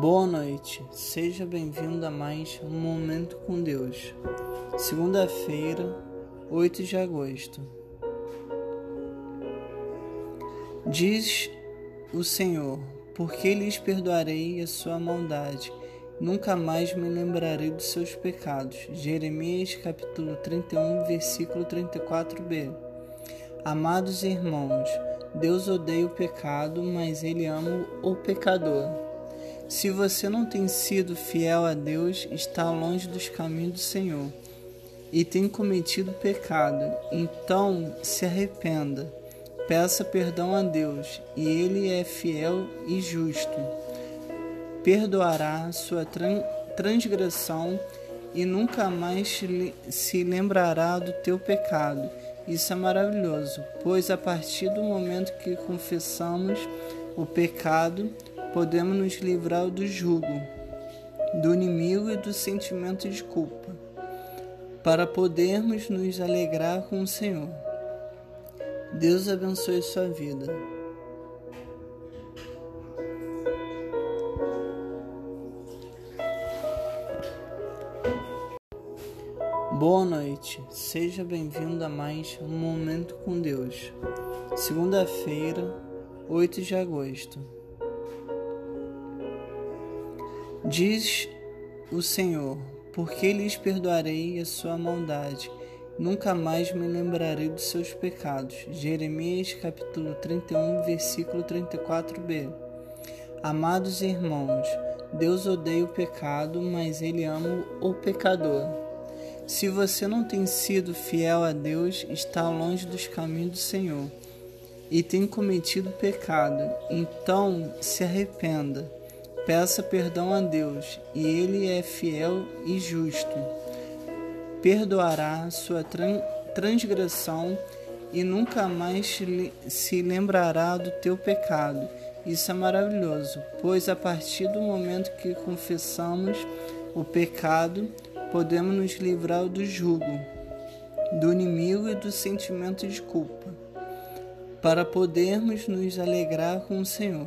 Boa noite, seja bem-vindo a mais um Momento com Deus. Segunda-feira, 8 de agosto. Diz o Senhor: Porque lhes perdoarei a sua maldade, nunca mais me lembrarei dos seus pecados. Jeremias capítulo 31, versículo 34b. Amados irmãos, Deus odeia o pecado, mas ele ama o pecador. Se você não tem sido fiel a Deus, está longe dos caminhos do Senhor e tem cometido pecado, então se arrependa. Peça perdão a Deus, e Ele é fiel e justo. Perdoará sua transgressão e nunca mais se lembrará do teu pecado. Isso é maravilhoso, pois a partir do momento que confessamos o pecado, podemos nos livrar do jugo, do inimigo e do sentimento de culpa, para podermos nos alegrar com o Senhor. Deus abençoe sua vida. Boa noite, seja bem-vindo a mais um Momento com Deus. Segunda-feira, 8 de agosto. Diz o Senhor: Porque lhes perdoarei a sua maldade, nunca mais me lembrarei dos seus pecados. Jeremias capítulo 31, versículo 34b. Amados irmãos, Deus odeia o pecado, mas ele ama o pecador. Se você não tem sido fiel a Deus, está longe dos caminhos do Senhor e tem cometido pecado, então se arrependa Peça perdão a Deus, e Ele é fiel e justo. Perdoará sua transgressão e nunca mais se lembrará do teu pecado. Isso é maravilhoso, pois a partir do momento que confessamos o pecado, podemos nos livrar do jugo, do inimigo e do sentimento de culpa, para podermos nos alegrar com o Senhor.